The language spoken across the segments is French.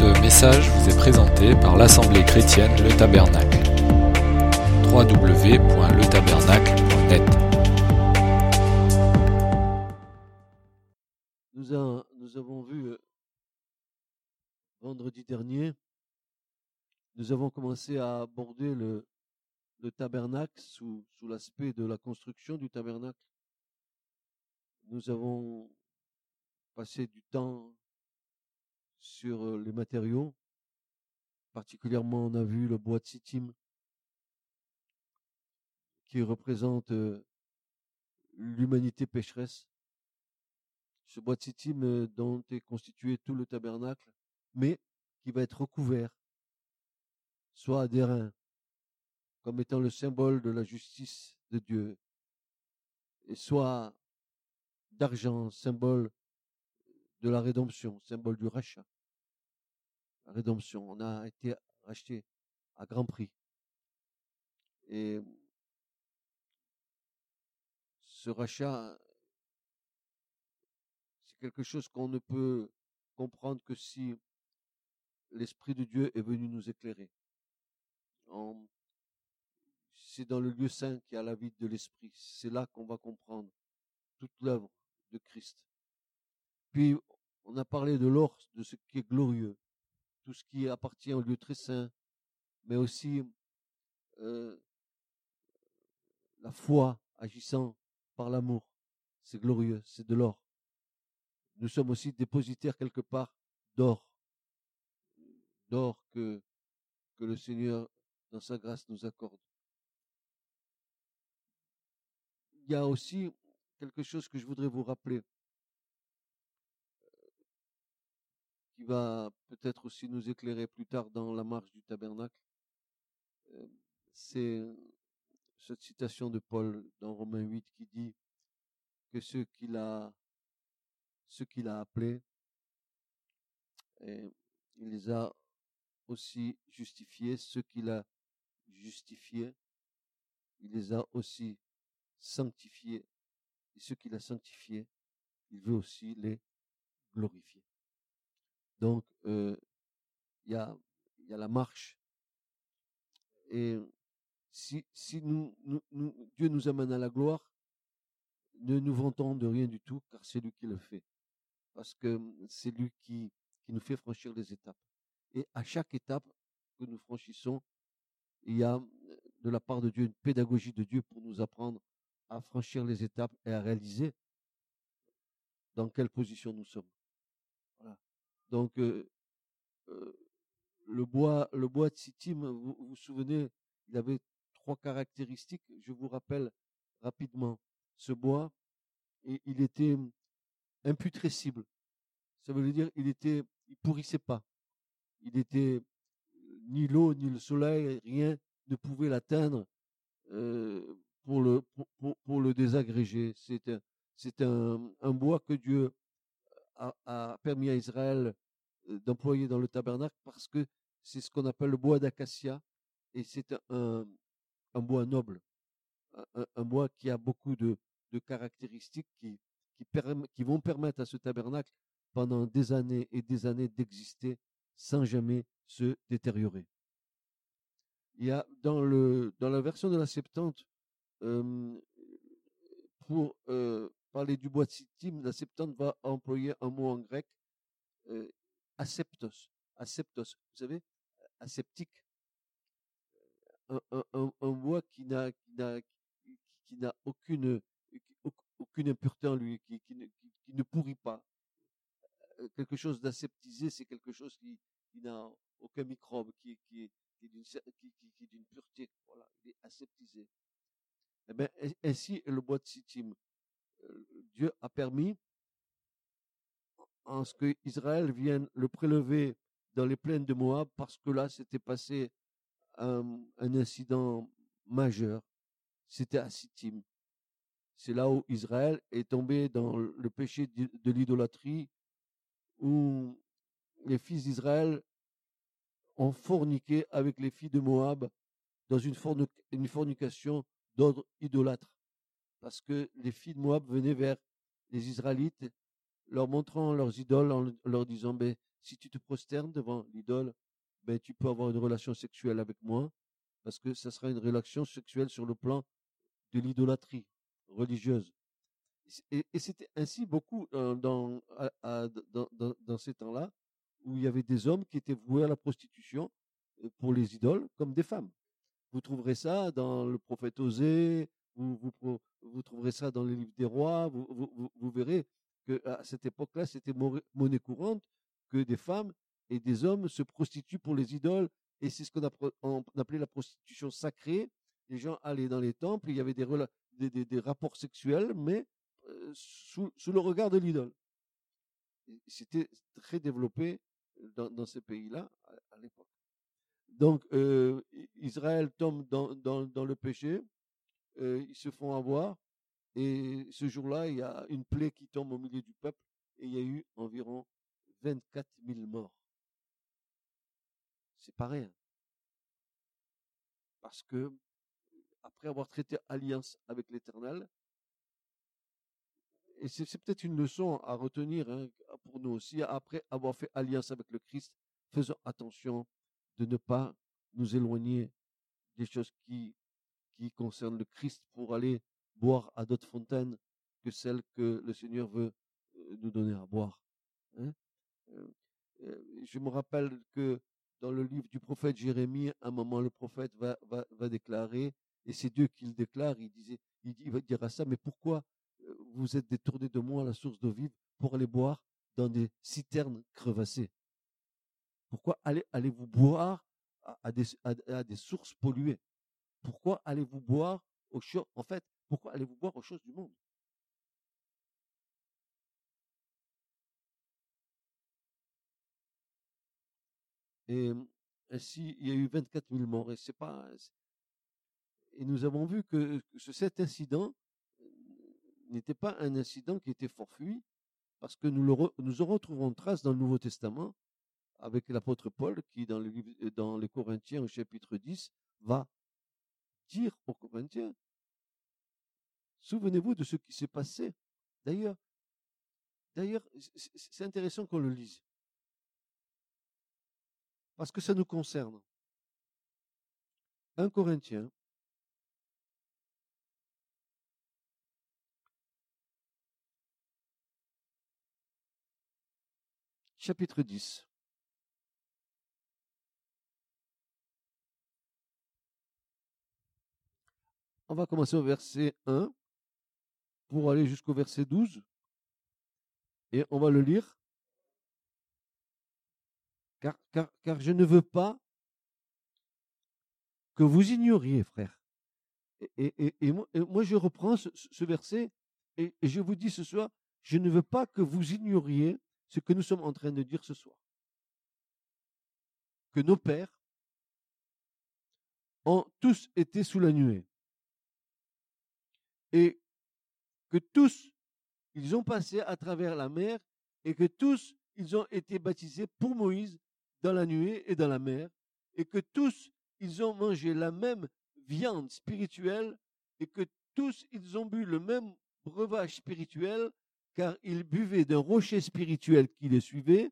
Ce message vous est présenté par l'Assemblée chrétienne Le Tabernacle. www.letabernacle.net Nous, nous avons vu euh, vendredi dernier, nous avons commencé à aborder le, le tabernacle sous, sous l'aspect de la construction du tabernacle. Nous avons passé du temps sur les matériaux. Particulièrement, on a vu le bois de sittim qui représente l'humanité pécheresse. Ce bois de sittim dont est constitué tout le tabernacle, mais qui va être recouvert, soit d'airain, comme étant le symbole de la justice de Dieu, et soit d'argent, symbole de la rédemption, symbole du rachat. La rédemption, on a été racheté à grand prix. Et ce rachat, c'est quelque chose qu'on ne peut comprendre que si l'Esprit de Dieu est venu nous éclairer. C'est dans le lieu saint qu'il y a la vie de l'Esprit. C'est là qu'on va comprendre toute l'œuvre de Christ. Puis, on a parlé de l'or, de ce qui est glorieux, tout ce qui appartient au lieu très saint, mais aussi euh, la foi agissant par l'amour. C'est glorieux, c'est de l'or. Nous sommes aussi dépositaires quelque part d'or, d'or que, que le Seigneur, dans sa grâce, nous accorde. Il y a aussi quelque chose que je voudrais vous rappeler, qui va peut-être aussi nous éclairer plus tard dans la marche du tabernacle. Euh, C'est cette citation de Paul dans Romains 8 qui dit que ceux qu'il a, ceux qu'il a appelés, il les a aussi justifiés, ceux qu'il a justifiés, il les a aussi sanctifiés, et ceux qu'il a sanctifiés, il veut aussi les glorifier. Donc, il y a, la marche. Et si, Dieu nous amène à la gloire, ne nous vantons de rien du tout, car c'est lui qui le fait. Parce que c'est lui qui, nous fait franchir les étapes. Et à chaque étape que nous franchissons, il y a euh, de la part de Dieu une pédagogie de Dieu pour nous apprendre à franchir les étapes et à réaliser dans quelle position nous sommes. Donc, le bois, le bois de Sittim, vous vous souvenez, il avait trois caractéristiques. Je vous rappelle rapidement. Ce bois, il était imputrescible. Ça veut dire il était, il pourrissait pas. Il était ni l'eau ni le soleil, rien ne pouvait l'atteindre pour le pour, désagréger. C'est un c'est un, un bois que Dieu a, permis à Israël d'employer dans le tabernacle parce que c'est ce qu'on appelle le bois d'acacia et c'est un, un bois noble, un, un- bois qui a beaucoup de, de caractéristiques qui, qui, qui vont permettre à ce tabernacle pendant des années et des années d'exister sans jamais se détériorer. Il y a dans, le, dans la version de la Septante, pour parler du bois de Sittim, la Septante va employer un mot en grec, euh, aseptos. Aseptos, vous savez, aseptique. Un, un, bois qui n'a aucune impureté en lui, qui, ne, pourrit pas. Euh, Quelque chose d'aseptisé, c'est quelque chose qui, n'a aucun microbe, qui, est- d'une pureté. Voilà, il est aseptisé. Eh ai- ainsi le bois de Sittim. Dieu a permis en ce que Israël vienne le prélever dans les plaines de Moab parce que là s'était passé un, incident majeur. C'était à Sittim. C'est là où Israël est tombé dans le péché de l'idolâtrie, où les fils d'Israël ont forniqué avec les filles de Moab dans une fornication d'ordre idolâtre. Parce que les filles de Moab venaient vers les Israélites, leur montrant leurs idoles en leur disant, ben, si tu te prosternes devant l'idole, ben, tu peux avoir une relation sexuelle avec moi, parce que ça sera une relation sexuelle sur le plan de l'idolâtrie religieuse. Et, c'était ainsi beaucoup euh, dans, dans, dans, ces temps-là, où il y avait des hommes qui étaient voués à la prostitution euh, pour les idoles, comme des femmes. Vous trouverez ça dans le prophète Osée, vous, vous, vous trouverez ça dans les livres des rois, vous, vous, vous verrez qu'à cette époque-là, c'était monnaie courante que des femmes et des hommes se prostituent pour les idoles, et c'est ce qu'on appelait la prostitution sacrée. Les gens allaient dans les temples, il y avait des, rapports sexuels, mais sous, le regard de l'idole. C'était très développé dans, ces pays-là à, l'époque. Donc, Israël tombe dans, dans le péché, euh, ils se font avoir, et ce jour-là, il y a une plaie qui tombe au milieu du peuple, et il y a eu environ 24 000 morts. C'est pas rien. Parce que, après avoir traité alliance avec l'Éternel, et c'est peut-être une leçon à retenir hein, pour nous aussi, après avoir fait alliance avec le Christ, faisons attention de ne pas nous éloigner des choses qui, qui concernent le Christ pour aller boire à d'autres fontaines que celles que le Seigneur veut euh, nous donner à boire. Hein. Euh, euh, je me rappelle que dans le livre du prophète Jérémie, à un moment, le prophète va, déclarer, et c'est Dieu qui le déclare, il, disait, va dire à ça, mais pourquoi vous êtes détourné de moi, la source d'eau vive, pour aller boire dans des citernes crevassées? Pourquoi allez, allez-vous boire à, à, des sources polluées Pourquoi allez-vous boire aux choses En fait, pourquoi allez-vous boire aux choses du monde? Et ainsi, il y a eu 24 000 morts. Et c'est pas. Et nous avons vu que cet incident n'était pas un incident qui était fortuit, parce que nous, le nous en retrouvons trace dans le Nouveau Testament avec l'apôtre Paul qui, dans, le, dans les Corinthiens au chapitre 10, va dire aux Corinthiens, souvenez-vous de ce qui s'est passé. D'ailleurs, d'ailleurs, c'est intéressant qu'on le lise parce que ça nous concerne. 1 Corinthiens, chapitre 10. On va commencer au verset 1 pour aller jusqu'au verset 12 et on va le lire car, je ne veux pas que vous ignoriez, frère. Et, moi, je reprends ce, verset et, je vous dis ce soir, je ne veux pas que vous ignoriez ce que nous sommes en train de dire ce soir. Que nos pères ont tous été sous la nuée. Et que tous, ils ont passé à travers la mer et que tous, ils ont été baptisés pour Moïse dans la nuée et dans la mer, et que tous, ils ont mangé la même viande spirituelle, et que tous, ils ont bu le même breuvage spirituel, car ils buvaient d'un rocher spirituel qui les suivait,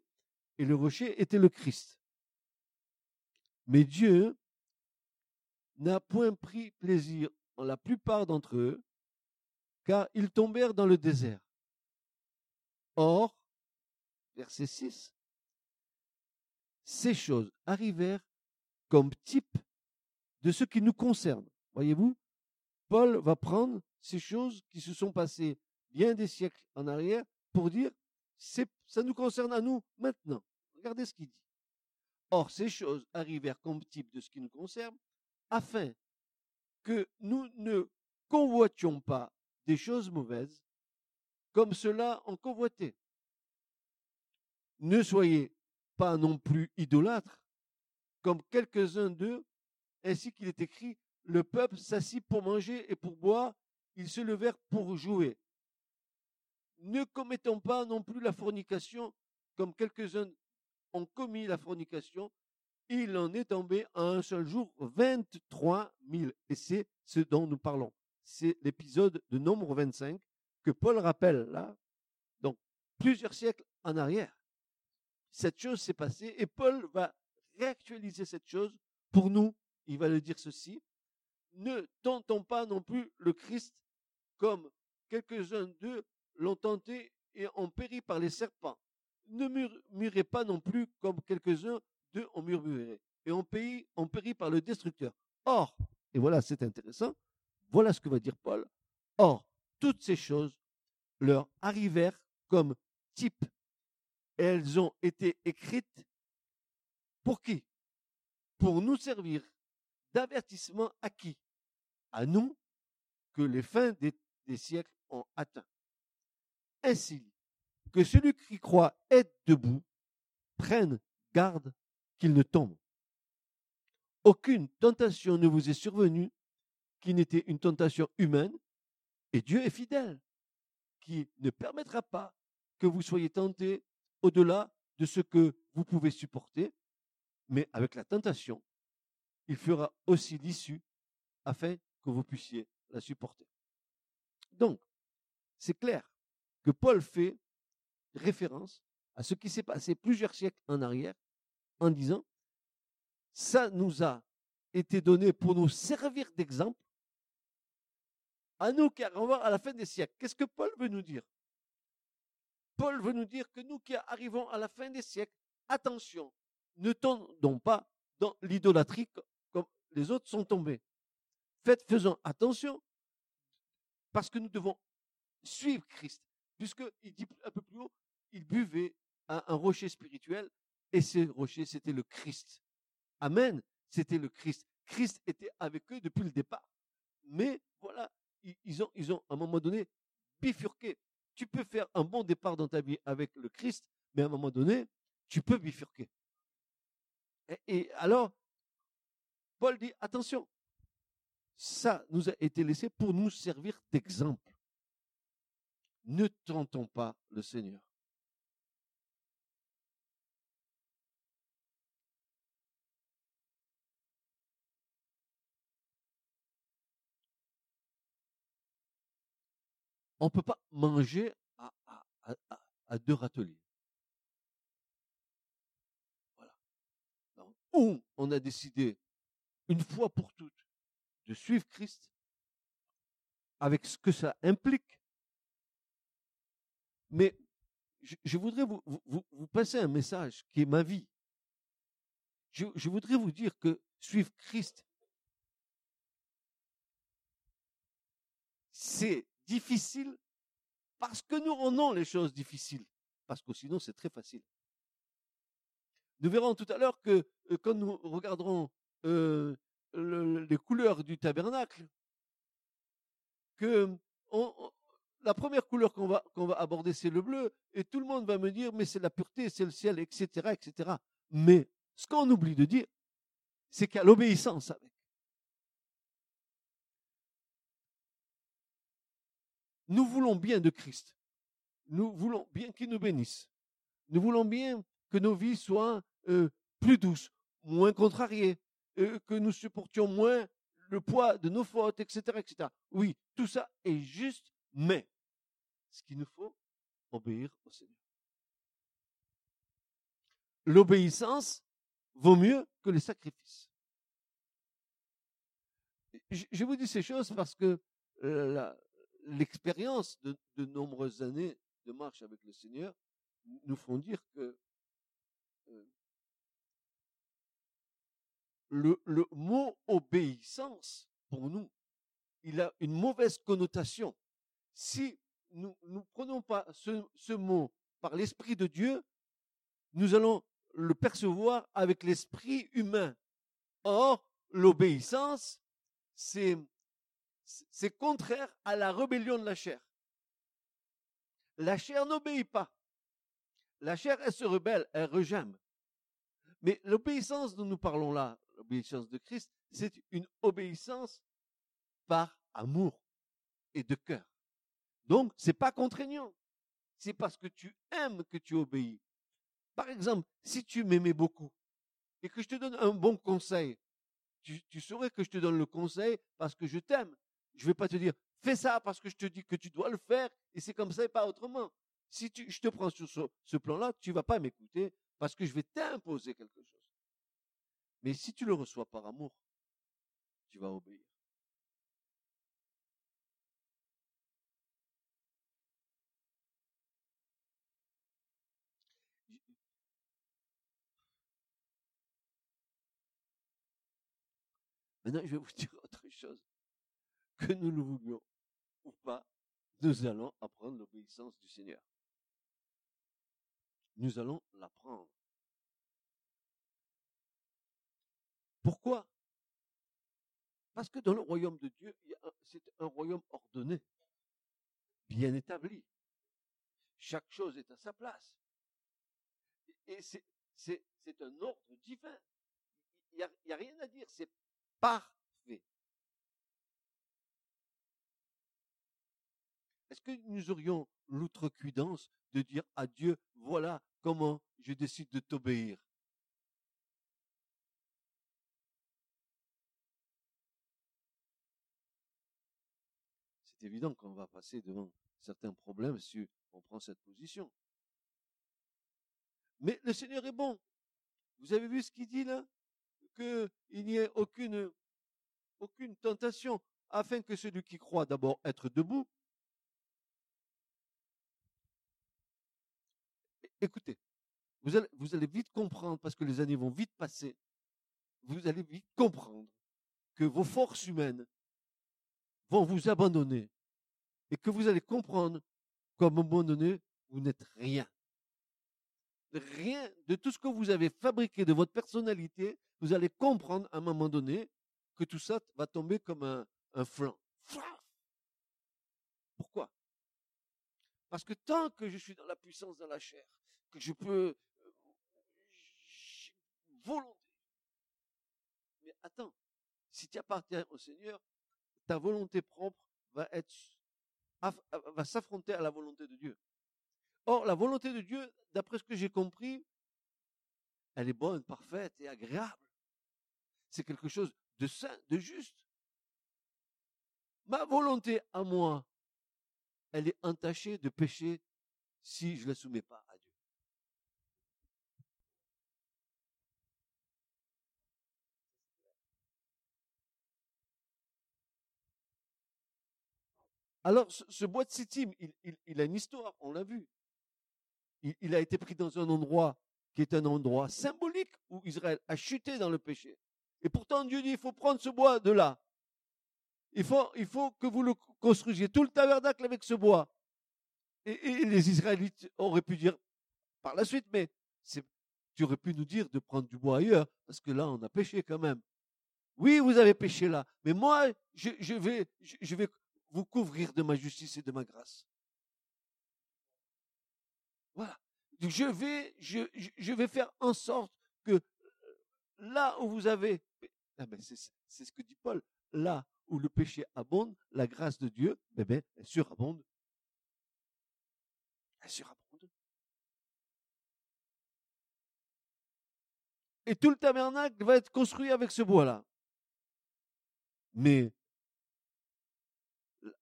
et le rocher était le Christ. Mais Dieu n'a point pris plaisir en la plupart d'entre eux, car ils tombèrent dans le désert. Or, verset 6, ces choses arrivèrent comme type de ce qui nous concerne. Voyez-vous, Paul va prendre ces choses qui se sont passées bien des siècles en arrière pour dire, ça nous concerne à nous maintenant. Regardez ce qu'il dit. Or, ces choses arrivèrent comme type de ce qui nous concerne, afin que nous ne convoitions pas des choses mauvaises comme cela en convoité. Ne soyez pas non plus idolâtres, comme quelques-uns d'eux, ainsi qu'il est écrit, le peuple s'assit pour manger et pour boire, ils se levèrent pour jouer. Ne commettons pas non plus la fornication, comme quelques-uns ont commis la fornication, il en est tombé en un seul jour 23 000. Et c'est ce dont nous parlons. C'est l'épisode de nombre 25 que Paul rappelle là, donc plusieurs siècles en arrière. cette chose s'est passée et Paul va réactualiser cette chose pour nous. Il va le dire ceci. Ne tentons pas non plus le Christ comme quelques-uns d'eux l'ont tenté et ont péri par les serpents. Ne murmurez pas non plus comme quelques-uns d'eux ont murmuré et ont péri, ont péri par le destructeur. Or, et voilà, c'est intéressant, voilà ce que va dire Paul. Or, toutes ces choses leur arrivèrent comme type. elles ont été écrites pour qui? Pour nous servir d'avertissement à qui? À nous que les fins des, des siècles ont atteint. Ainsi, que celui qui croit être debout prenne garde qu'il ne tombe. Aucune tentation ne vous est survenue qui n'était une tentation humaine, et Dieu est fidèle, qui ne permettra pas que vous soyez tentés au-delà de ce que vous pouvez supporter, mais avec la tentation, il fera aussi l'issue afin que vous puissiez la supporter. Donc, c'est clair que Paul fait référence à ce qui s'est passé plusieurs siècles en arrière en disant, ça nous a été donné pour nous servir d'exemple à nous qui arrivons à la fin des siècles. Qu'est-ce que Paul veut nous dire? Paul veut nous dire que nous qui arrivons à la fin des siècles, attention, ne tombons pas dans l'idolâtrie comme les autres sont tombés. Faites, faisons attention, parce que nous devons suivre Christ, puisqu'il dit un peu plus haut, il buvait à un rocher spirituel, et ce rocher, c'était le Christ. Amen, c'était le Christ. Christ était avec eux depuis le départ. Mais voilà, ils ont, à un moment donné bifurqué. Tu peux faire un bon départ dans ta vie avec le Christ, mais à un moment donné, tu peux bifurquer. Et, alors, Paul dit, attention, ça nous a été laissé pour nous servir d'exemple. Ne tentons pas le Seigneur. On ne peut pas manger à, deux râteliers. Voilà. ou on a décidé, une fois pour toutes, de suivre Christ, avec ce que ça implique. Mais je, voudrais vous, vous, passer un message qui est ma vie. je voudrais vous dire que suivre Christ, c'est difficile parce que nous rendons les choses difficiles. Parce que sinon, c'est très facile. Nous verrons tout à l'heure que euh, quand nous regarderons euh, les couleurs du tabernacle, que la première couleur qu'on va, qu'on va aborder, c'est le bleu, et tout le monde va me dire, mais c'est la pureté, c'est le ciel, etc., etc. Mais ce qu'on oublie de dire, c'est qu'il y a l'obéissance avec. Nous voulons bien de Christ. Nous voulons bien qu'il nous bénisse. Nous voulons bien que nos vies soient euh, plus douces, moins contrariées, euh, que nous supportions moins le poids de nos fautes, etc., etc. Oui, tout ça est juste, mais ce qu'il nous faut, obéir au Seigneur. L'obéissance vaut mieux que les sacrifices. Je vous dis ces choses parce que euh, l'expérience de, nombreuses années de marche avec le Seigneur nous font dire que euh, le, mot obéissance, pour nous, il a une mauvaise connotation. Si nous ne prenons pas ce, ce mot par l'Esprit de Dieu, nous allons le percevoir avec l'esprit humain. Or, l'obéissance, c'est c'est contraire à la rébellion de la chair. La chair n'obéit pas. La chair, elle se rebelle, elle rejame. Mais l'obéissance dont nous parlons là, l'obéissance de Christ, c'est une obéissance par amour et de cœur. Donc, c'est pas contraignant. C'est parce que tu aimes que tu obéis. Par exemple, si tu m'aimais beaucoup et que je te donne un bon conseil, tu, tu saurais que je te donne le conseil parce que je t'aime je ne vais pas te dire, fais ça parce que je te dis que tu dois le faire et c'est comme ça et pas autrement. Si tu, je te prends sur ce, plan-là, tu vas pas m'écouter parce que je vais t'imposer quelque chose. Mais si tu le reçois par amour, tu vas obéir. Maintenant, je vais vous dire autre chose. Que nous le voulions ou pas, nous allons apprendre l'obéissance du Seigneur. Nous allons l'apprendre. Pourquoi? Parce que dans le royaume de Dieu, c'est un royaume ordonné, bien établi. Chaque chose est à sa place. Et c'est un ordre divin. Il n'y a, rien à dire, c'est parfait. Est-ce nous aurions l'outrecuidance de dire à Dieu, voilà comment je décide de t'obéir C'est évident qu'on va passer devant certains problèmes si on prend cette position. Mais le Seigneur est bon. Vous avez vu ce qu'il dit là? Qu'il n'y ait aucune tentation afin que celui qui croit d'abord être debout Écoutez, vous allez, vite comprendre, parce que les années vont vite passer, vous allez vite comprendre que vos forces humaines vont vous abandonner et que vous allez comprendre qu'à un moment donné, vous n'êtes rien. Rien de tout ce que vous avez fabriqué de votre personnalité, vous allez comprendre à un moment donné que tout ça va tomber comme un flanc. Pourquoi? Parce que tant que je suis dans la puissance de la chair, que je peux euh, volonté. Mais attends, si tu appartiens au Seigneur, ta volonté propre va être va s'affronter à la volonté de Dieu. Or, la volonté de Dieu, d'après ce que j'ai compris, elle est bonne, parfaite et agréable. C'est quelque chose de saint, de juste. Ma volonté à moi, elle est entachée de péché si je ne la soumets pas à Dieu. Alors, ce, bois de Sittim, il, a une histoire, on l'a vu. Il, a été pris dans un endroit qui est un endroit symbolique où Israël a chuté dans le péché. Et pourtant, Dieu dit, il faut prendre ce bois de là. Il faut, que vous le construisiez, tout le tabernacle avec ce bois. Et, les Israélites auraient pu dire par la suite, mais tu aurais pu nous dire de prendre du bois ailleurs, parce que là, on a péché quand même. Oui, vous avez péché là, mais moi, je, vais, je vais vous couvrir de ma justice et de ma grâce. Voilà. Je vais, faire en sorte que euh, là où vous avez, ah ben c'est, ce que dit Paul, là où le péché abonde, la grâce de Dieu, eh ben, elle surabonde. Elle surabonde. Et tout le tabernacle va être construit avec ce bois-là. Mais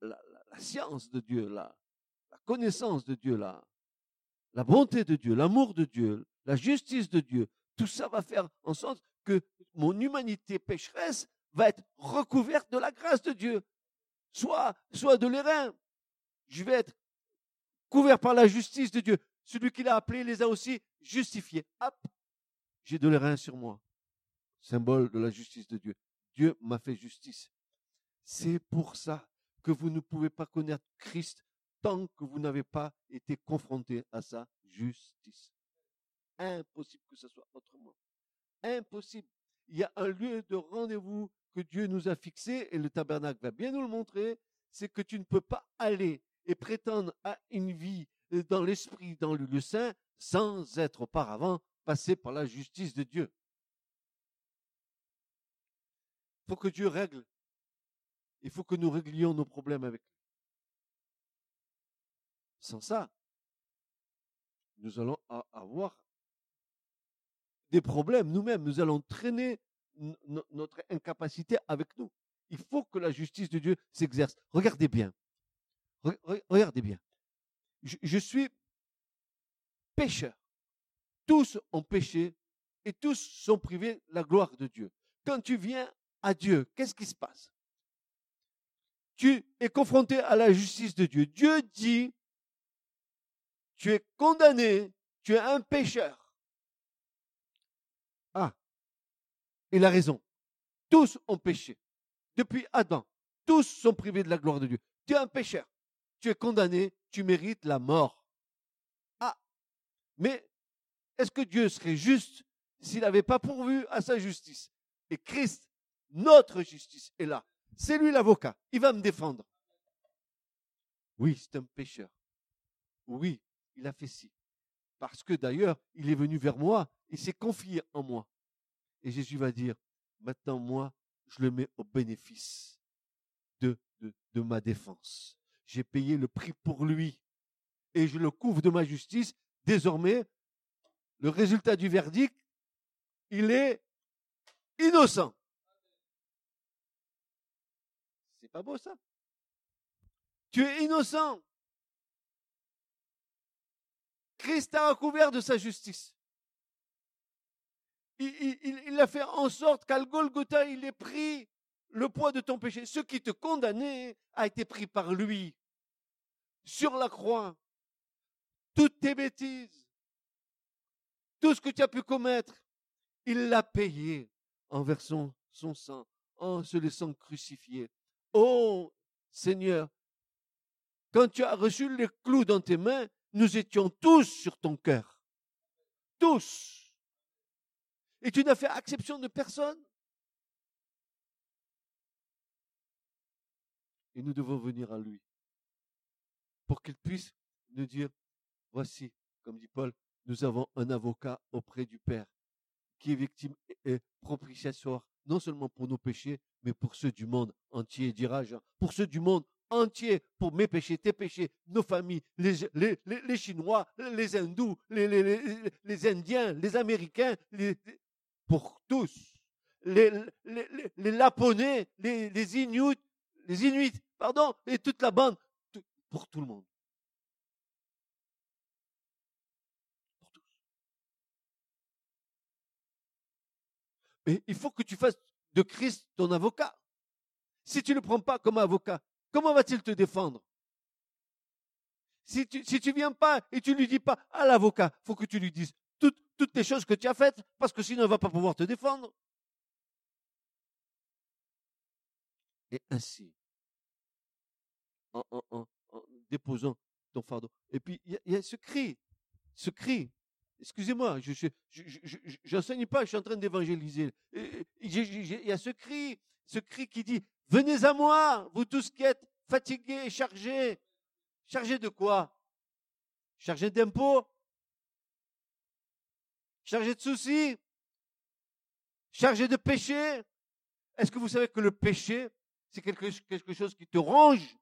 la, science de Dieu là, la connaissance de Dieu là, la bonté de Dieu, l'amour de Dieu, la justice de Dieu, tout ça va faire en sorte que mon humanité pécheresse va être recouverte de la grâce de Dieu. Soit, soit de l'airain. Je vais être couvert par la justice de Dieu. Celui qui l'a appelé les a aussi justifiés. Hop, j'ai de l'airain sur moi. Symbole de la justice de Dieu. Dieu m'a fait justice. C'est pour ça que vous ne pouvez pas connaître Christ tant que vous n'avez pas été confronté à sa justice. Impossible que ce soit autrement. Impossible. Il y a un lieu de rendez-vous que Dieu nous a fixé et le tabernacle va bien nous le montrer. C'est que tu ne peux pas aller et prétendre à une vie dans l'esprit, dans le lieu saint, sans être auparavant passé par la justice de Dieu. Faut que Dieu règle il faut que nous réglions nos problèmes avec. Sans ça, nous allons avoir des problèmes nous-mêmes. Nous allons traîner notre incapacité avec nous. Il faut que la justice de Dieu s'exerce. Regardez bien. regardez bien. je suis pécheur. tous ont péché et tous sont privés de la gloire de Dieu. Quand tu viens à Dieu, qu'est-ce qui se passe? Tu es confronté à la justice de Dieu. Dieu dit, tu es condamné, tu es un pécheur. Ah, il a raison. Tous ont péché. Depuis Adam, tous sont privés de la gloire de Dieu. Tu es un pécheur. Tu es condamné, tu mérites la mort. Ah, mais est-ce que Dieu serait juste s'il n'avait pas pourvu à sa justice? Et Christ, notre justice, est là. C'est lui l'avocat. Il va me défendre. Oui, c'est un pécheur. Oui, il a fait ci. Parce que d'ailleurs, il est venu vers moi, il s'est confié en moi. Et Jésus va dire, maintenant moi, je le mets au bénéfice de, ma défense. J'ai payé le prix pour lui et je le couvre de ma justice. Désormais, le résultat du verdict, il est innocent. C'est pas beau ça? Tu es innocent. Christ a recouvert de sa justice. Il, a fait en sorte qu'à Golgotha, il ait pris le poids de ton péché. Ce qui te condamnait a été pris par lui. Sur la croix. Toutes tes bêtises. Tout ce que tu as pu commettre. Il l'a payé en versant son sang, en se laissant crucifier. Oh Seigneur, quand tu as reçu les clous dans tes mains, nous étions tous sur ton cœur. Tous. Et tu n'as fait exception de personne. Et nous devons venir à lui pour qu'il puisse nous dire, voici, comme dit Paul, nous avons un avocat auprès du Père qui est victime et propitiatoire, non seulement pour nos péchés, mais pour ceux du monde entier, dira Jean, pour ceux du monde entier pour mes péchés, tes péchés, nos familles, les, les, les, Chinois, les Hindous, les, les, Indiens, les Américains, pour tous, les, les, Laponais, les, Inuits, les Inuits, pardon, et toute la bande, pour tout le monde. Pour tous. Mais il faut que tu fasses de Christ ton avocat. Si tu ne le prends pas comme avocat, Comment va-t-il te défendre? Si tu si viens pas et tu lui dis pas à l'avocat, faut que tu lui dises toutes, toutes les choses que tu as faites, parce que sinon il ne va pas pouvoir te défendre. Et ainsi, en, déposant ton fardeau. Et puis, il y, a ce cri, ce cri. Excusez-moi, je n'enseigne pas, je suis en train d'évangéliser. Il y a ce cri, ce cri qui dit, Venez à moi, vous tous qui êtes fatigués, chargés. Chargés de quoi? Chargés d'impôts? Chargés de soucis? Chargés de péché Est-ce que vous savez que le péché, c'est quelque chose qui te ronge?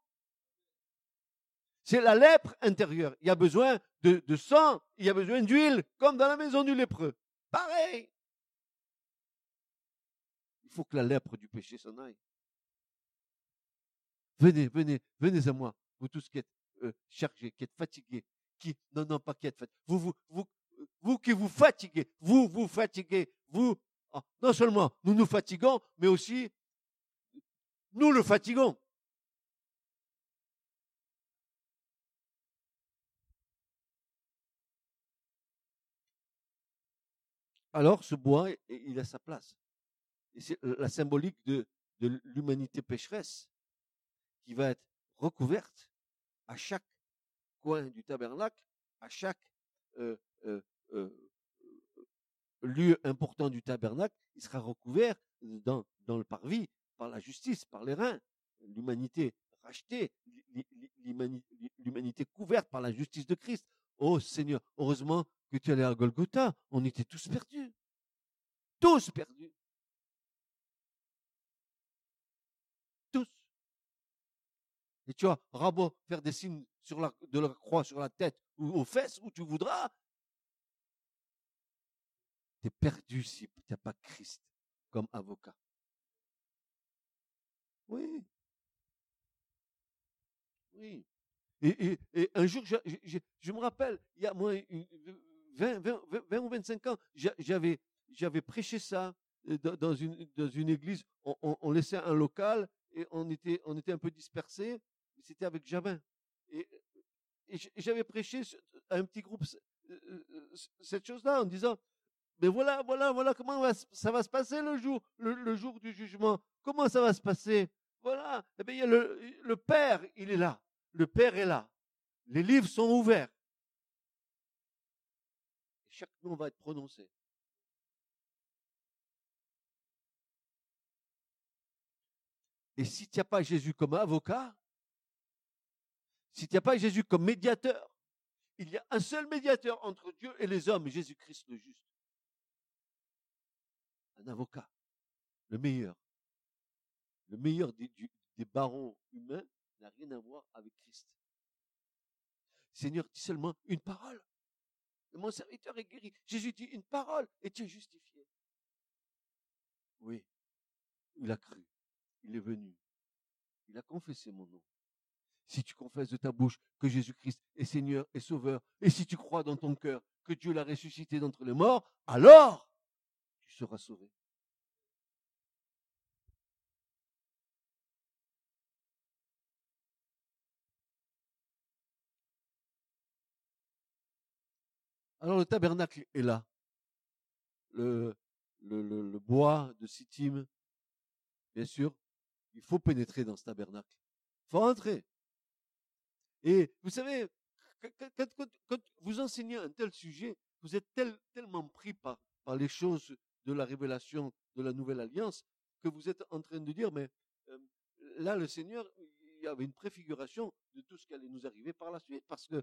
C'est la lèpre intérieure. Il y a besoin de, sang, il y a besoin d'huile, comme dans la maison du lépreux. Pareil. Il faut que la lèpre du péché s'en aille. Venez, venez, venez à moi, vous tous qui êtes euh, chargés, qui êtes fatigués, qui, non, non, pas qui êtes fatigués, vous, vous, vous, vous qui vous fatiguez, vous, vous fatiguez, vous, ah, non seulement nous nous fatiguons, mais aussi nous le fatiguons. Alors ce bois, il a sa place. C'est la symbolique de, l'humanité pécheresse qui va être recouverte à chaque coin du tabernacle, à chaque lieu important du tabernacle, il sera recouvert dans le parvis par la justice, par les reins. L'humanité rachetée, l'humanité couverte par la justice de Christ. Oh Seigneur, heureusement que tu allais à Golgotha, on était tous perdus. Tous perdus. Et tu vas, rabot, faire des signes de la croix sur la tête ou aux fesses, où tu voudras. Tu es perdu si tu n'as pas Christ comme avocat. Oui. Oui. Et, un jour, je, me rappelle, il y a moins 20, 20, ou 25 ans, j'avais, prêché ça euh, dans une, église. On, laissait un local et on était, un peu dispersés. C'était avec Jamin. Et, j'avais prêché à un petit groupe cette chose-là en disant, mais voilà, voilà, voilà comment ça va se passer le jour, du jugement. Comment ça va se passer? Voilà. Eh bien, le, le Père, il est là. Le Père est là. Les livres sont ouverts. Chaque nom va être prononcé. Et si tu n'as pas Jésus comme avocat, si tu n'as pas Jésus comme médiateur, il y a un seul médiateur entre Dieu et les hommes, Jésus-Christ le juste. Un avocat, le meilleur. Le meilleur des barons humains n'a rien à voir avec Christ. Seigneur dit seulement une parole. mon serviteur est guéri. Jésus dit une parole et tu es justifié. Oui, il a cru. Il est venu. Il a confessé mon nom. Si tu confesses de ta bouche que Jésus-Christ est Seigneur et Sauveur, et si tu crois dans ton cœur que Dieu l'a ressuscité d'entre les morts, alors tu seras sauvé. Alors le tabernacle est là. Le, bois de Sittim, bien sûr, il faut pénétrer dans ce tabernacle. Il faut entrer. Et vous savez, quand, vous enseignez un tel sujet, vous êtes tellement pris par, les choses de la révélation de la nouvelle alliance que vous êtes en train de dire, mais euh, là, le Seigneur, y avait une préfiguration de tout ce qui allait nous arriver par la suite. Parce que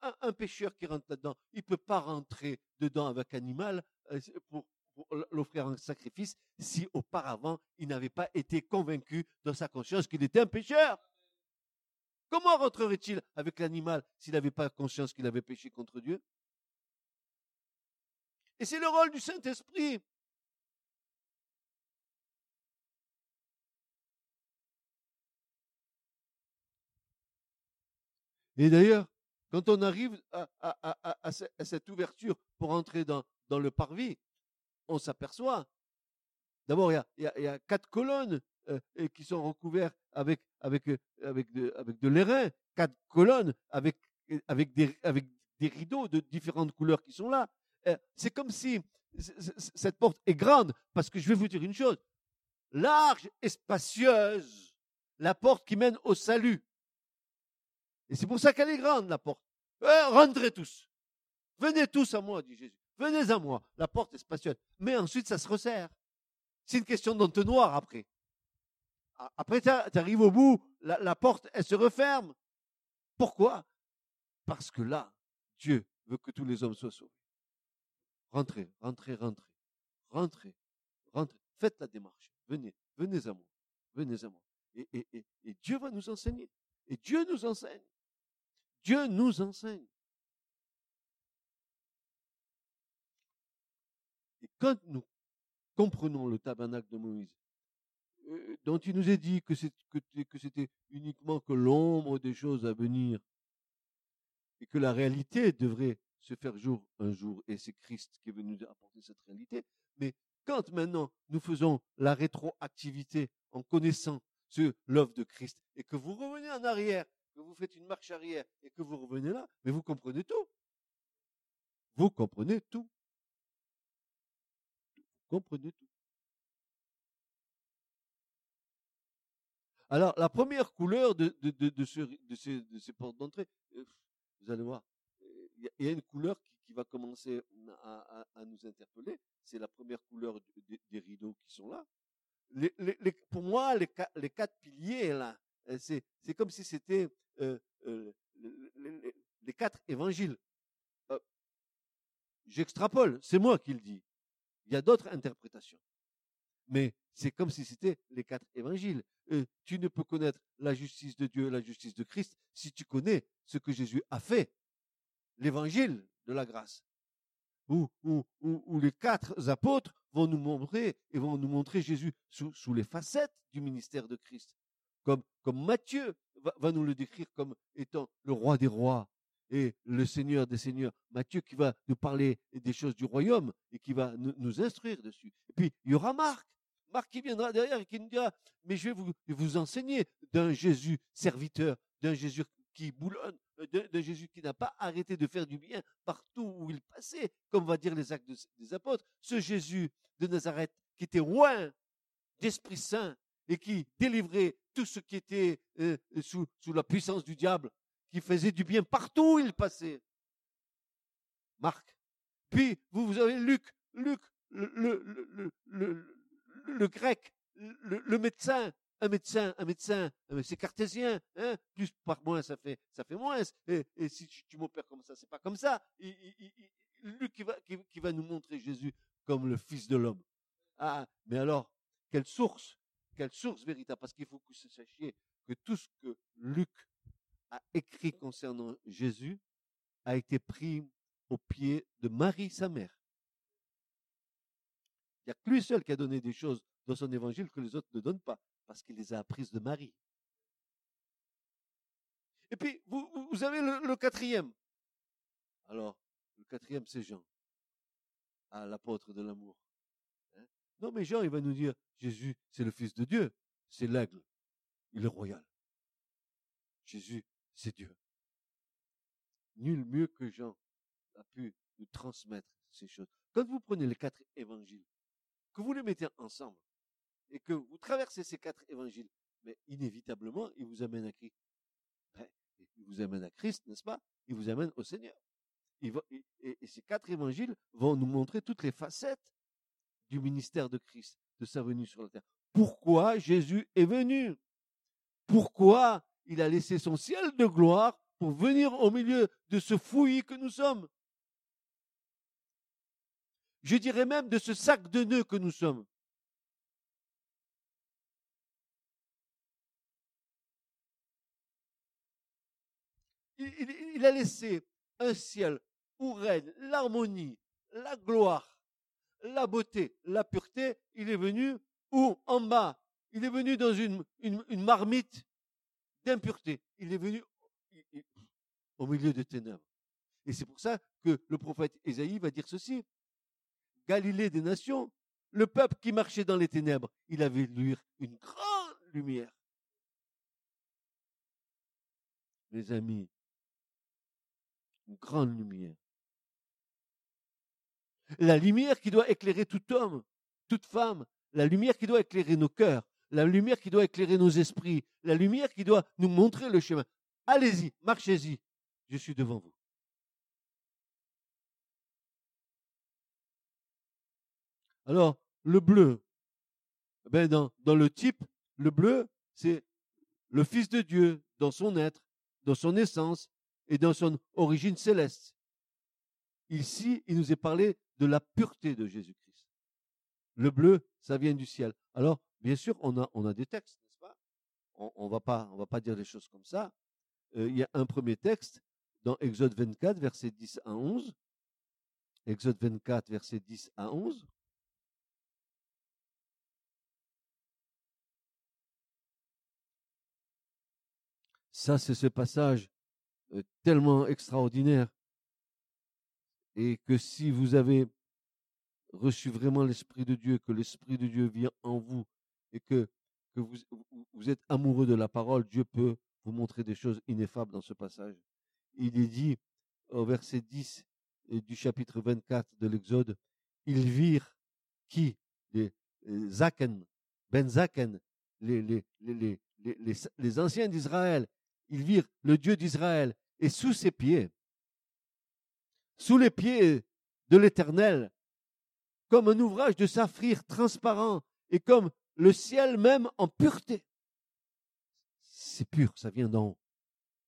un, pécheur qui rentre là-dedans, il ne peut pas rentrer dedans avec animal euh, pour, l'offrir en sacrifice si auparavant il n'avait pas été convaincu dans sa conscience qu'il était un pécheur. Comment rentrerait-il avec l'animal s'il n'avait pas conscience qu'il avait péché contre Dieu? Et c'est le rôle du Saint-Esprit Et d'ailleurs, quand on arrive à, cette ouverture pour entrer dans, le parvis, on s'aperçoit, d'abord, il, y a, quatre colonnes euh, qui sont recouvertes avec, avec, euh, de, avec l'airain, quatre colonnes avec, avec, des, rideaux de différentes couleurs qui sont là. Euh, c'est comme si cette porte est grande, parce que je vais vous dire une chose, large et spacieuse, la porte qui mène au salut. Et c'est pour ça qu'elle est grande, la porte. Eh, rentrez tous. Venez tous à moi, dit Jésus. Venez à moi. La porte est spacieuse. Mais ensuite, ça se resserre. C'est une question d'entonnoir après. Après, tu arrives au bout, la, porte, elle se referme. Pourquoi? Parce que là, Dieu veut que tous les hommes soient sauvés. Rentrez, rentrez, rentrez. Rentrez, rentrez. Faites la démarche. Venez, venez à moi. Venez à moi. et Dieu va nous enseigner. Et Dieu nous enseigne. Dieu nous enseigne. Et quand nous comprenons le tabernacle de Moïse, euh, dont il nous est dit que c'était uniquement que l'ombre des choses à venir, et que la réalité devrait se faire jour un jour, et c'est Christ qui est venu apporter cette réalité. Mais quand maintenant nous faisons la rétroactivité en connaissant l'œuvre de Christ, et que vous revenez en arrière que vous faites une marche arrière et que vous revenez là, mais vous comprenez tout. Vous comprenez tout. Vous comprenez tout. Alors, la première couleur de, ces, portes d'entrée, euh, vous allez voir, il y, a une couleur qui, va commencer à, nous interpeller. C'est la première couleur des rideaux qui sont là. Pour moi, les, quatre piliers, là, c'est, comme si c'était les, quatre évangiles. J'extrapole, c'est moi qui le dis. Il y a d'autres interprétations. Mais c'est comme si c'était les quatre évangiles. tu ne peux connaître la justice de Dieu, la justice de Christ, si tu connais ce que Jésus a fait. L'évangile de la grâce. Où, où, où, les quatre apôtres vont nous montrer et vont nous montrer Jésus sous les facettes du ministère de Christ. Comme, Matthieu va, nous le décrire comme étant le roi des rois et le Seigneur des Seigneurs, Matthieu, qui va nous parler des choses du royaume et qui va nous, instruire dessus. Et puis, il y aura Marc. Marc qui viendra derrière et qui nous dira, mais je vais vous, vous enseigner d'un Jésus serviteur, d'un Jésus qui boulonne, d'un Jésus qui n'a pas arrêté de faire du bien partout où il passait, comme va dire les actes des apôtres. Ce Jésus de Nazareth qui était loin d'Esprit Saint et qui délivrait tout ce qui était euh, sous, sous la puissance du diable, qui faisait du bien partout où il passait. Marc. Puis vous, avez Luc, Luc, le, grec, le, médecin, un médecin, un médecin, c'est cartésien, hein plus par moins ça fait, ça fait moins. Et, si tu, m'opères comme ça, c'est pas comme ça. lui qui va, qui, va nous montrer Jésus comme le Fils de l'homme. Ah, mais alors, quelle source, quelle source véritable Parce qu'il faut que vous sachiez que tout ce que Luc a écrit concernant Jésus a été pris au pied de Marie, sa mère. Il n'y a que lui seul qui a donné des choses dans son évangile que les autres ne donnent pas, parce qu'il les a apprises de Marie. Et puis, vous, avez le, quatrième. Alors, le quatrième, c'est Jean, à l'apôtre de l'amour. Non, mais Jean, il va nous dire, Jésus, c'est le Fils de Dieu, c'est l'aigle, il est royal. Jésus, c'est Dieu. Nul mieux que Jean a pu nous transmettre ces choses. Quand vous prenez les quatre évangiles, que vous les mettez ensemble et que vous traversez ces quatre évangiles, mais inévitablement, ils vous amènent à Christ. Ben, ils vous amènent à Christ, n'est-ce pas? Ils vous amènent au Seigneur. et, ces quatre évangiles vont nous montrer toutes les facettes du ministère de Christ, de sa venue sur la terre. Pourquoi Jésus est venu? Pourquoi il a laissé son ciel de gloire pour venir au milieu de ce fouillis que nous sommes? Je dirais même de ce sac de nœuds que nous sommes. Il, a laissé un ciel où règne l'harmonie, la gloire, la beauté, la pureté. Il est venu où? En bas. Il est venu dans une, marmite d'impureté. Il est venu au milieu des ténèbres. Et c'est pour ça que le prophète Ésaïe va dire ceci. Galilée des nations, le peuple qui marchait dans les ténèbres, il avait vu une grande lumière. Mes amis, une grande lumière. La lumière qui doit éclairer tout homme, toute femme, la lumière qui doit éclairer nos cœurs, la lumière qui doit éclairer nos esprits, la lumière qui doit nous montrer le chemin. Allez-y, marchez-y, je suis devant vous. Alors, le bleu, ben dans, dans le type, le bleu, c'est le Fils de Dieu dans son être, dans son essence et dans son origine céleste. Ici, il nous est parlé de la pureté de Jésus-Christ. Le bleu, ça vient du ciel. Alors, bien sûr, on a, on a des textes, n'est-ce pas? On va pas, on va pas dire des choses comme ça. Euh, il y a un premier texte dans Exode 24, versets 10 à 11. Exode 24, versets 10 à 11. Ça, c'est ce passage euh, tellement extraordinaire. Et que si vous avez reçu vraiment l'Esprit de Dieu, que l'Esprit de Dieu vient en vous et que, vous, êtes amoureux de la parole, Dieu peut vous montrer des choses ineffables dans ce passage. Il est dit au verset 10 euh, du chapitre 24 de l'Exode, ils virent qui? Les, Zaken, Ben Zaken, les anciens d'Israël, ils virent le Dieu d'Israël et sous ses pieds, sous les pieds de l'Éternel, comme un ouvrage de saphir transparent et comme le ciel même en pureté. C'est pur, ça vient d'en haut.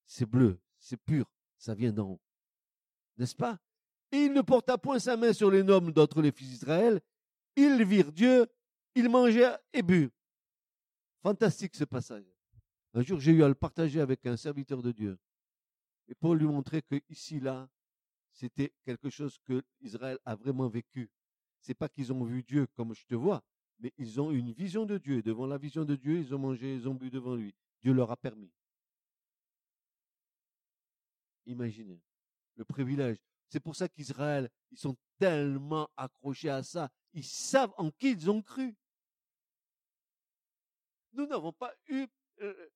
C'est bleu, c'est pur, ça vient d'en haut. N'est-ce pas? Et il ne porta point sa main sur les noms d'entre les fils d'Israël. Ils virent Dieu, ils mangèrent et bu. Fantastique ce passage. Un jour, j'ai eu à le partager avec un serviteur de Dieu. Et pour lui montrer que ici, là, c'était quelque chose que Israël a vraiment vécu. C'est pas qu'ils ont vu Dieu comme je te vois, mais ils ont une vision de Dieu. Devant la vision de Dieu, ils ont mangé, ils ont bu devant lui. Dieu leur a permis. Imaginez. le privilège. C'est pour ça qu'Israël, ils sont tellement accrochés à ça. Ils savent en qui ils ont cru. Nous n'avons pas eu euh,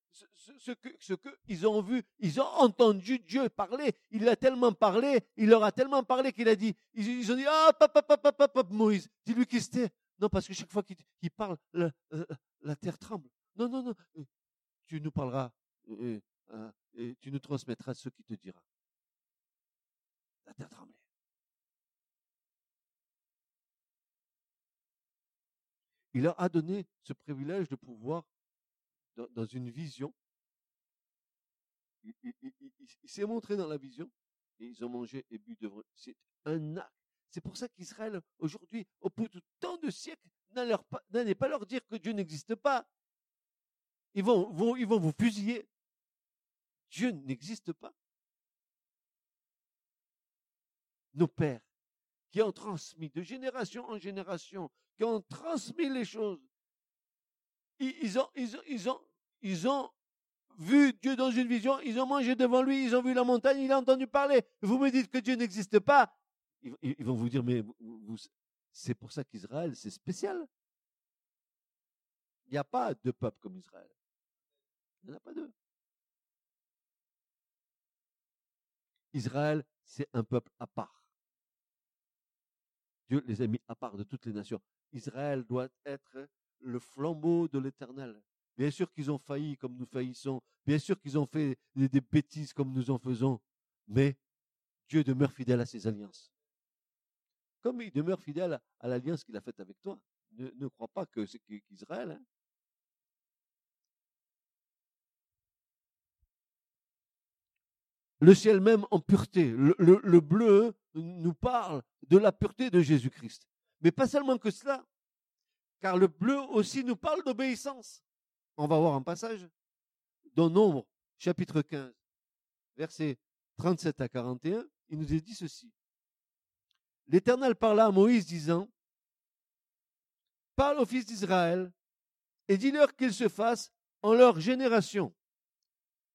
ce, que ce qu'ils ont vu, ils ont entendu Dieu parler. Il a tellement parlé, il leur a tellement parlé qu'il a dit, ils, ont dit, ah, papa, papa, papa, Moïse, dis-lui qui c'était. Non, parce que chaque fois qu'il parle, la, euh, la, terre tremble. Non, non, non, euh, tu nous parleras, et tu nous transmettras ce qui te dira. La terre tremblait. Il leur a donné ce privilège de pouvoir dans, une vision. Il, s'est montré dans la vision et ils ont mangé et bu devant. C'est un acte. C'est pour ça qu'Israël, aujourd'hui, au bout de tant de siècles, n'allez pas leur dire que Dieu n'existe pas. Ils vont, vont, ils vont vous fusiller. Dieu n'existe pas. Nos pères, qui ont transmis de génération en génération, qui ont transmis les choses, ils ont, ils ont, ils ont, ils ont vu Dieu dans une vision, ils ont mangé devant lui, ils ont vu la montagne, il a entendu parler. Vous me dites que Dieu n'existe pas. Ils, vont vous dire, mais c'est pour ça qu'Israël, c'est spécial. Il n'y a pas de peuple comme Israël. Il n'y en a pas deux. Israël, c'est un peuple à part. Dieu les a mis à part de toutes les nations. Israël doit être le flambeau de l'éternel. Bien sûr qu'ils ont failli comme nous faillissons. Bien sûr qu'ils ont fait des, bêtises comme nous en faisons. Mais Dieu demeure fidèle à ses alliances. Comme il demeure fidèle à l'alliance qu'il a faite avec toi. Ne, crois pas que c'est qu'Israël. Hein. Le ciel même en pureté. le bleu nous parle de la pureté de Jésus-Christ. Mais pas seulement que cela, car le bleu aussi nous parle d'obéissance. On va voir un passage dans Nombre, chapitre 15, versets 37 à 41. Il nous est dit ceci. L'Éternel parla à Moïse disant, Parle aux fils d'Israël et dis-leur qu'ils se fassent en leur génération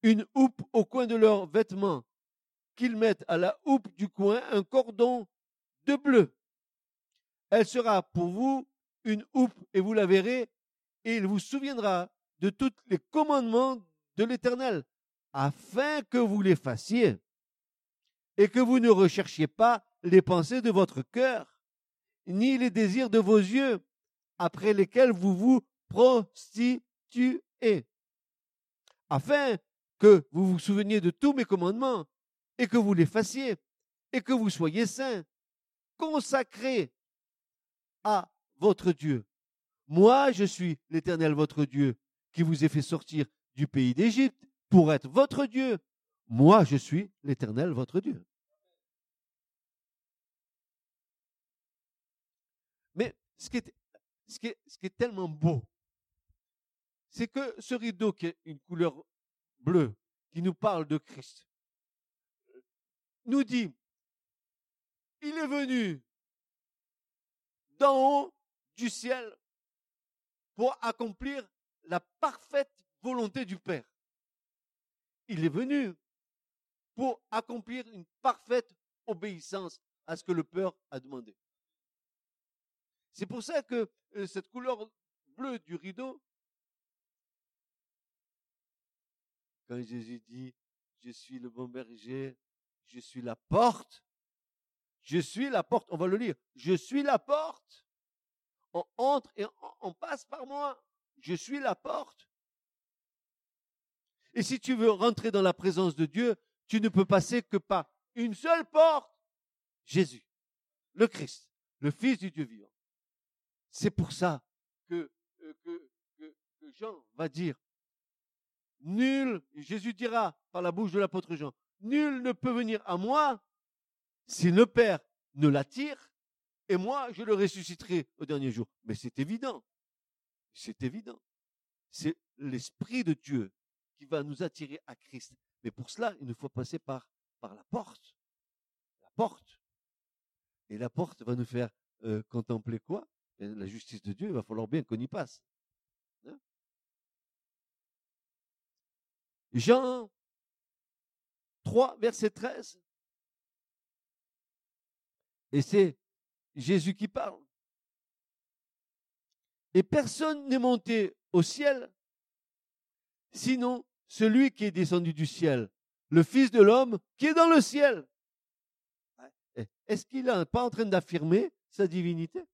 une houppe au coin de leurs vêtements, qu'ils mettent à la houppe du coin un cordon de bleu. Elle sera pour vous une houppe et vous la verrez, et il vous souviendra de tous les commandements de l'Éternel, afin que vous les fassiez, et que vous ne recherchiez pas les pensées de votre cœur, ni les désirs de vos yeux, après lesquels vous vous prostituez, afin que vous vous souveniez de tous mes commandements, et que vous les fassiez, et que vous soyez saints, consacrés à votre Dieu. Moi, je suis l'Éternel votre Dieu, qui vous ai fait sortir du pays d'Égypte pour être votre Dieu. Moi, je suis l'Éternel votre Dieu. Mais ce qui est, tellement beau, c'est que ce rideau qui est une couleur bleue, qui nous parle de Christ, nous dit, il est venu d'en haut du ciel pour accomplir la parfaite volonté du Père. Il est venu pour accomplir une parfaite obéissance à ce que le Père a demandé. C'est pour ça que euh, cette couleur bleue du rideau, quand Jésus dit, je suis le bon berger, je suis la porte, je suis la porte, on va le lire, je suis la porte, on entre et on passe par moi. Je suis la porte. Et si tu veux rentrer dans la présence de Dieu, tu ne peux passer que par une seule porte. Jésus, le Christ, le Fils du Dieu vivant. C'est pour ça que, euh, Jean va dire, nul, Jésus dira par la bouche de l'apôtre Jean, nul ne peut venir à moi si le Père ne l'attire et moi, je le ressusciterai au dernier jour. Mais c'est évident. C'est évident. C'est l'Esprit de Dieu qui va nous attirer à Christ. Mais pour cela, il nous faut passer par, la porte. La porte. Et la porte va nous faire euh, contempler quoi? La justice de Dieu, il va falloir bien qu'on y passe. Hein? Jean 3, verset 13. Et c'est Jésus qui parle. Et personne n'est monté au ciel, sinon celui qui est descendu du ciel, le Fils de l'homme qui est dans le ciel. Est-ce qu'il n'est pas en train d'affirmer sa divinité?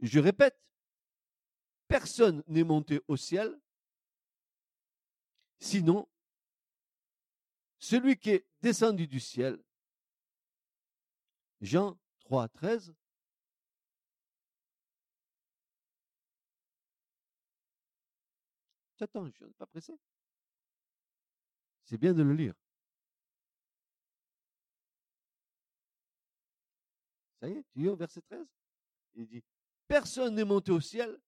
Je répète, personne n'est monté au ciel, sinon celui qui est descendu du ciel. Jean 3, 13. J'attends, je ne suis pas pressé. C'est bien de le lire. Ça y est, tu es au verset 13 Il dit, personne n'est monté au ciel,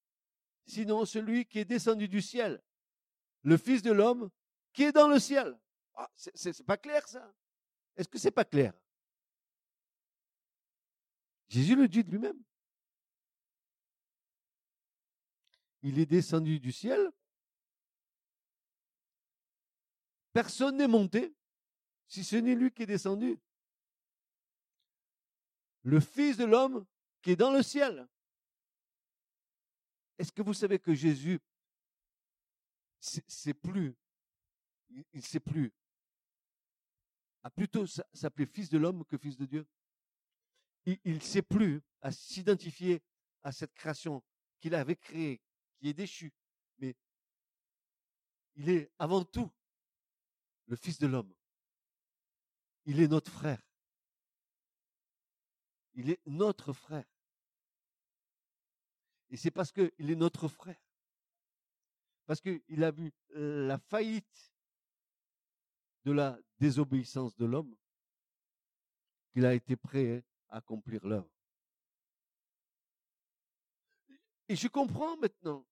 sinon celui qui est descendu du ciel, le Fils de l'homme qui est dans le ciel. Ah, c'est pas clair ça Est-ce que c'est pas clair? Jésus le dit de lui-même. Il est descendu du ciel. Personne n'est monté, si ce n'est lui qui est descendu. Le Fils de l'homme qui est dans le ciel. Est-ce que vous savez que Jésus, c'est plus, il ne sait plus, a plutôt s'appeler Fils de l'homme que Fils de Dieu? Il ne sait plus à s'identifier à cette création qu'il avait créée, qui est déchue. Mais il est avant tout le Fils de l'homme. Il est notre frère. Il est notre frère. Et c'est parce qu'il est notre frère, parce qu'il a vu la faillite de la désobéissance de l'homme, qu'il a été prêt accomplir l'œuvre. Et je comprends maintenant,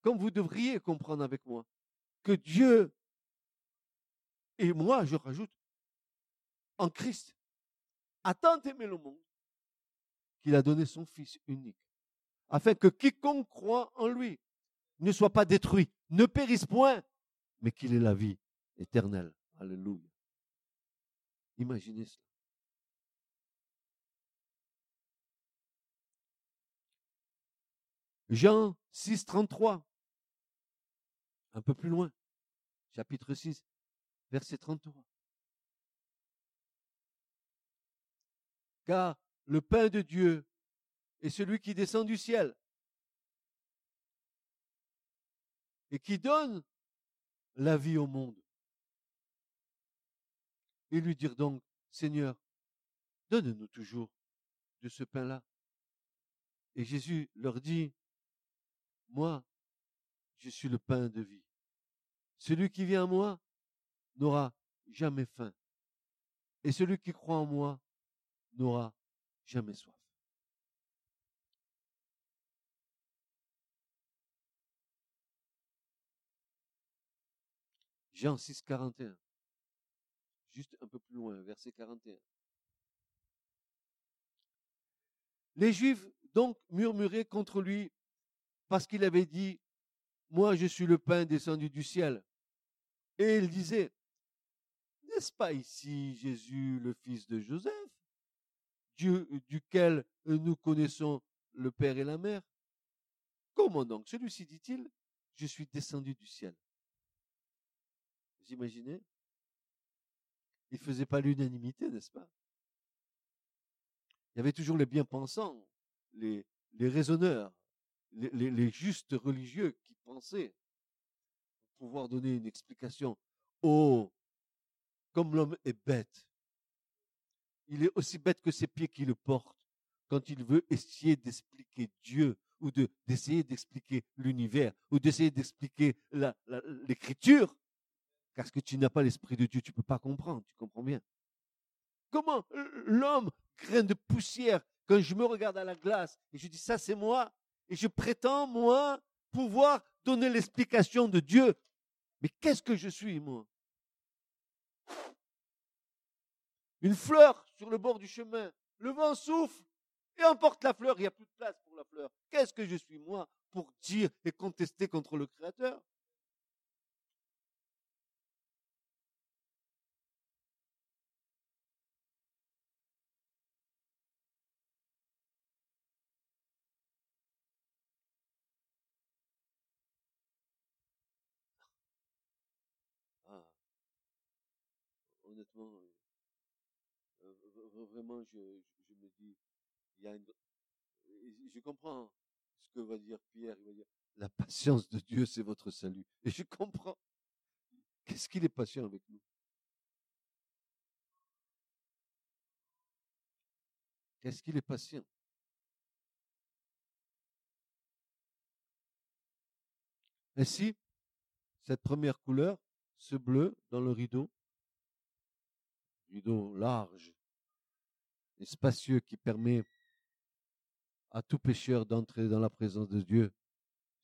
comme vous devriez comprendre avec moi, que Dieu, et moi je rajoute, en Christ, a tant aimé le monde qu'il a donné son Fils unique, afin que quiconque croit en lui ne soit pas détruit, ne périsse point, mais qu'il ait la vie éternelle. Alléluia. Imaginez cela. Jean 6, 33. Un peu plus loin. Chapitre 6, verset 33. Car le pain de Dieu est celui qui descend du ciel et qui donne la vie au monde. Et lui dire donc, Seigneur, donne-nous toujours de ce pain-là. Et Jésus leur dit, moi, je suis le pain de vie. Celui qui vient à moi n'aura jamais faim. Et celui qui croit en moi n'aura jamais soif. Jean 6, 41. Juste un peu plus loin, verset 41. Les Juifs donc murmuraient contre lui parce qu'il avait dit, moi je suis le pain descendu du ciel. Et il disait, n'est-ce pas ici Jésus, le fils de Joseph, Dieu duquel nous connaissons le Père et la Mère? Comment donc? Celui-ci dit-il, je suis descendu du ciel. Vous imaginez? Il ne faisait pas l'unanimité, n'est-ce pas? Il y avait toujours les bien-pensants, les, les raisonneurs, les, justes religieux qui pensaient pouvoir donner une explication. Oh, comme l'homme est bête. Il est aussi bête que ses pieds qui le portent quand il veut essayer d'expliquer Dieu ou de, d'essayer d'expliquer l'univers ou d'essayer d'expliquer l'écriture. Parce que tu n'as pas l'esprit de Dieu, tu ne peux pas comprendre, tu comprends bien. Comment l'homme, grain de poussière, quand je me regarde à la glace et je dis ça c'est moi, et je prétends, moi, pouvoir donner l'explication de Dieu. Mais qu'est-ce que je suis, moi? une fleur sur le bord du chemin. Le vent souffle et emporte la fleur. Il n'y a plus de place pour la fleur. Qu'est-ce que je suis, moi, pour dire et contester contre le Créateur? Ah. Honnêtement, euh, vraiment, je, je me dis, il y a une, je comprends ce que va dire Pierre. Il va dire, la patience de Dieu, c'est votre salut. Et je comprends. Qu'est-ce qu'il est patient avec nous? Qu'est-ce qu'il est patient? Ainsi, cette première couleur, ce bleu dans le rideau, rideau large et spacieux qui permet à tout pécheur d'entrer dans la présence de Dieu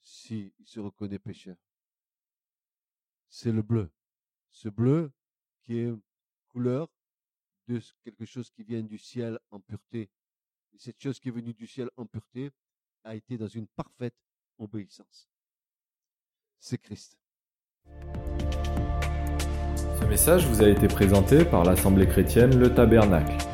s'il se reconnaît pécheur. C'est le bleu. Ce bleu qui est couleur de quelque chose qui vient du ciel en pureté. Et cette chose qui est venue du ciel en pureté a été dans une parfaite obéissance. C'est Christ. Ce message vous a été présenté par l'Assemblée chrétienne Le Tabernacle.